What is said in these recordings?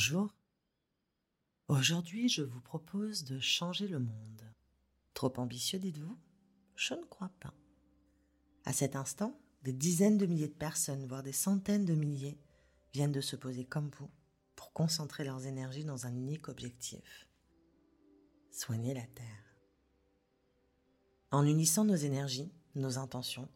Bonjour. Aujourd'hui, je vous propose de changer le monde. Trop ambitieux, dites-vous? Je ne crois pas. À cet instant, des dizaines de milliers de personnes, voire des centaines de milliers, viennent de se poser comme vous pour concentrer leurs énergies dans un unique objectif. Soigner la Terre. En unissant nos énergies, nos intentions,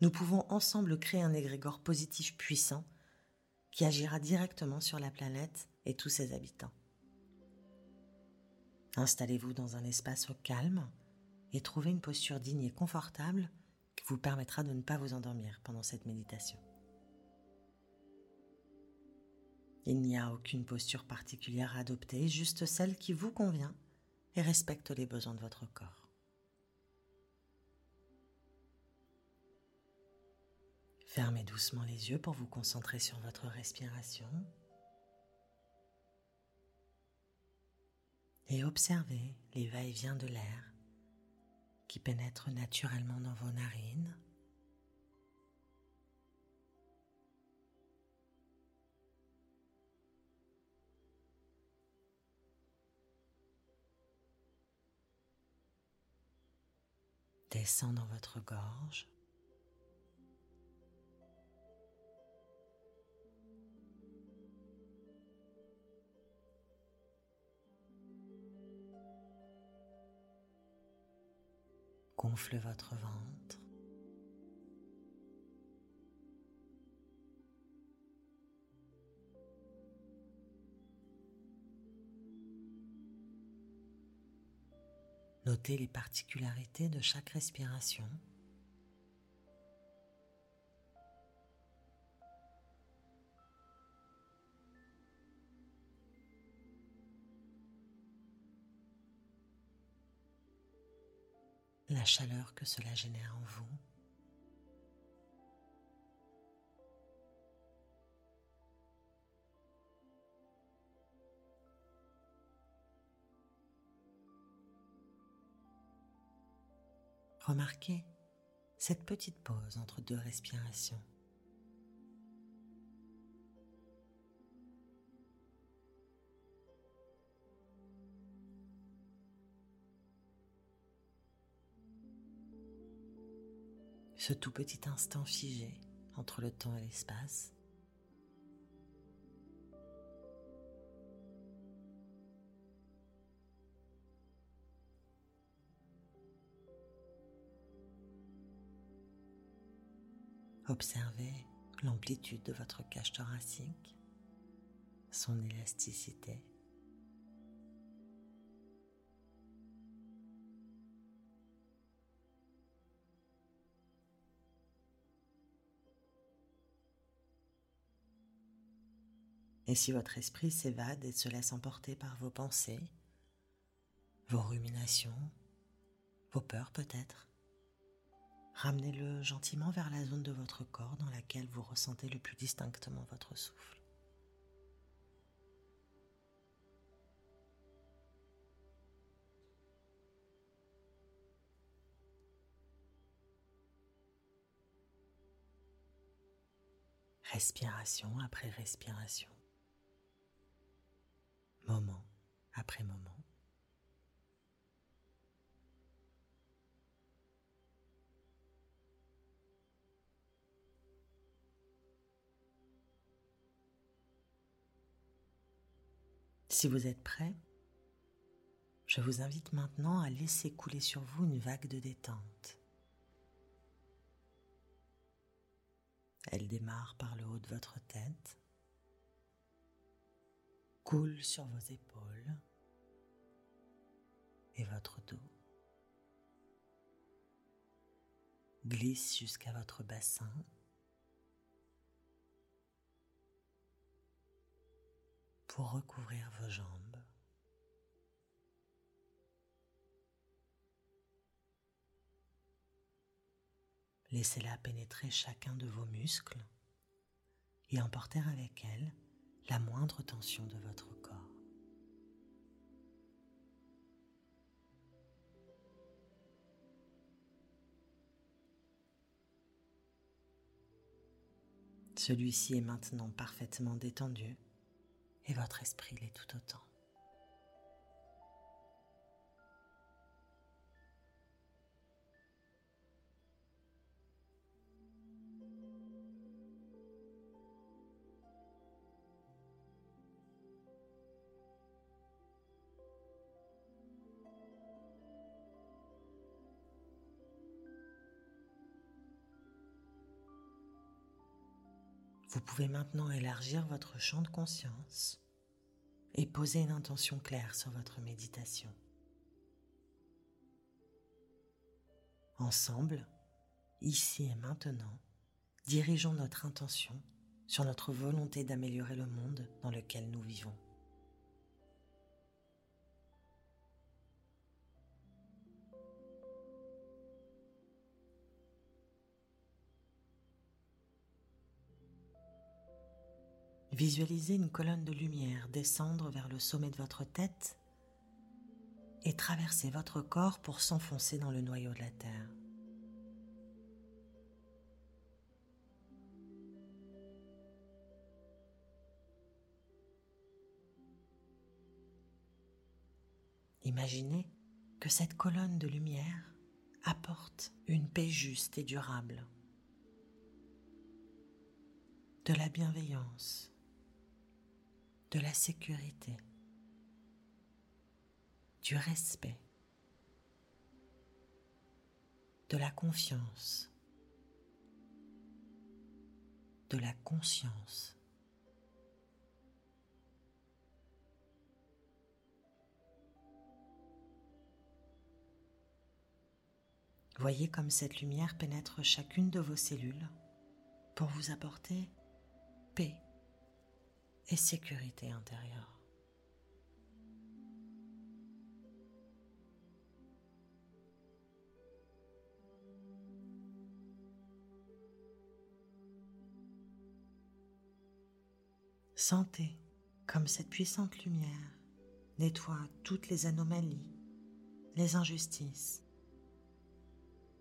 nous pouvons ensemble créer un égrégore positif puissant qui agira directement sur la planète et tous ses habitants. Installez-vous dans un espace calme et trouvez une posture digne et confortable qui vous permettra de ne pas vous endormir pendant cette méditation. Il n'y a aucune posture particulière à adopter, juste celle qui vous convient et respecte les besoins de votre corps. Fermez doucement les yeux pour vous concentrer sur votre respiration. Et observez les va-et-vient de l'air qui pénètre naturellement dans vos narines. Descend dans votre gorge. Gonfle votre ventre. Notez les particularités de chaque respiration. La chaleur que cela génère en vous. Remarquez cette petite pause entre deux respirations. Ce tout petit instant figé entre le temps et l'espace. Observez l'amplitude de votre cage thoracique, son élasticité. Et si votre esprit s'évade et se laisse emporter par vos pensées, vos ruminations, vos peurs peut-être, ramenez-le gentiment vers la zone de votre corps dans laquelle vous ressentez le plus distinctement votre souffle. Respiration après respiration moment après moment. Si vous êtes prêt, je vous invite maintenant à laisser couler sur vous une vague de détente. Elle démarre par le haut de votre tête coule sur vos épaules et votre dos. Glisse jusqu'à votre bassin. pour recouvrir vos jambes. Laissez-la pénétrer chacun de vos muscles et emporter avec elle la moindre tension de votre corps. Celui-ci est maintenant parfaitement détendu et votre esprit l'est tout autant. Vous pouvez maintenant élargir votre champ de conscience et poser une intention claire sur votre méditation. Ensemble, ici et maintenant, dirigeons notre intention sur notre volonté d'améliorer le monde dans lequel nous vivons. Visualisez une colonne de lumière descendre vers le sommet de votre tête et traverser votre corps pour s'enfoncer dans le noyau de la Terre. Imaginez que cette colonne de lumière apporte une paix juste et durable, de la bienveillance, de la sécurité, du respect, de la confiance, de la conscience. Voyez comme cette lumière pénètre chacune de vos cellules pour vous apporter paix, et sécurité intérieure. Sentez comme cette puissante lumière nettoie toutes les anomalies, les injustices,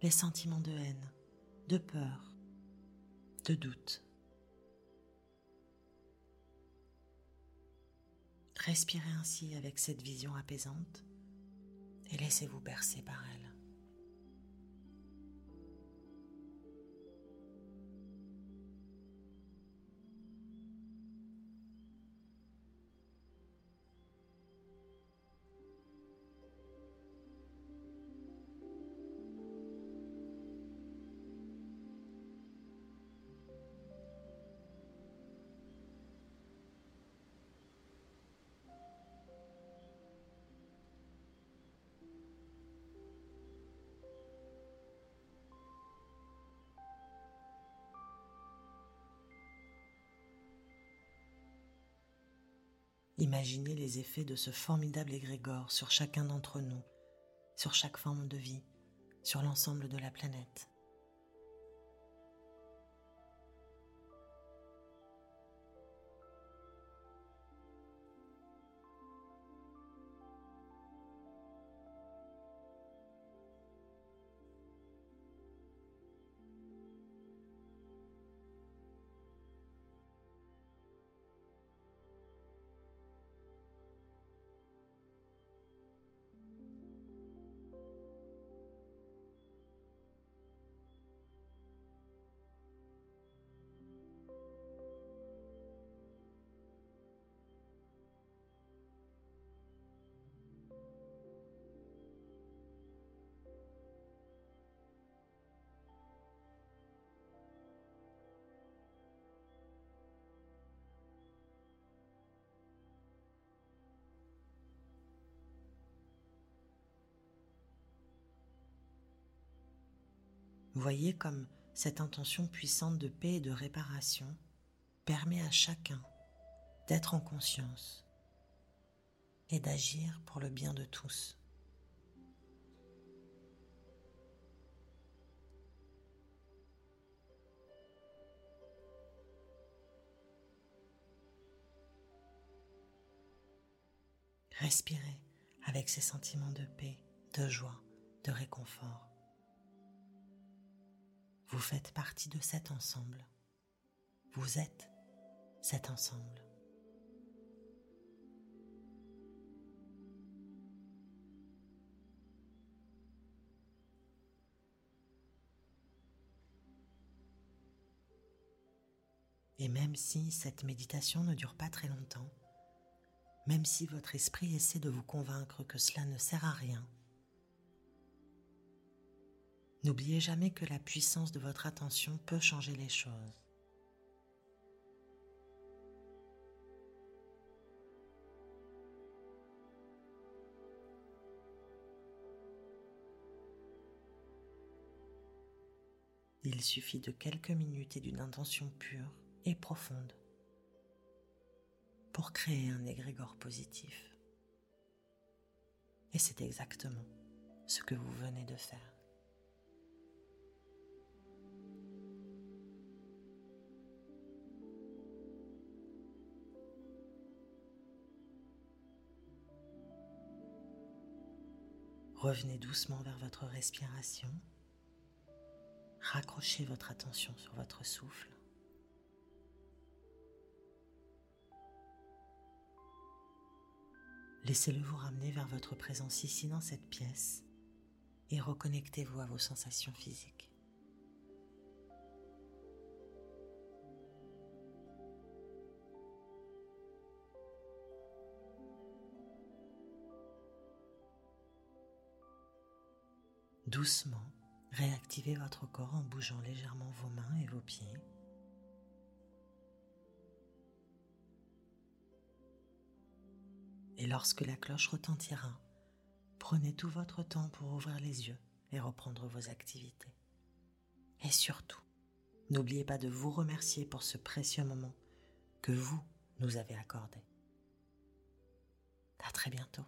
les sentiments de haine, de peur, de doute. Respirez ainsi avec cette vision apaisante et laissez-vous bercer par elle. Imaginez les effets de ce formidable égrégore sur chacun d'entre nous, sur chaque forme de vie, sur l'ensemble de la planète. Voyez comme cette intention puissante de paix et de réparation permet à chacun d'être en conscience et d'agir pour le bien de tous. Respirez avec ces sentiments de paix, de joie, de réconfort. Vous faites partie de cet ensemble. Vous êtes cet ensemble. Et même si cette méditation ne dure pas très longtemps, même si votre esprit essaie de vous convaincre que cela ne sert à rien, n'oubliez jamais que la puissance de votre attention peut changer les choses. Il suffit de quelques minutes et d'une intention pure et profonde pour créer un égrégore positif. Et c'est exactement ce que vous venez de faire. Revenez doucement vers votre respiration. Raccrochez votre attention sur votre souffle. Laissez-le vous ramener vers votre présence ici dans cette pièce et reconnectez-vous à vos sensations physiques. Doucement, réactivez votre corps en bougeant légèrement vos mains et vos pieds. Et lorsque la cloche retentira, prenez tout votre temps pour ouvrir les yeux et reprendre vos activités. Et surtout, n'oubliez pas de vous remercier pour ce précieux moment que vous nous avez accordé. À très bientôt.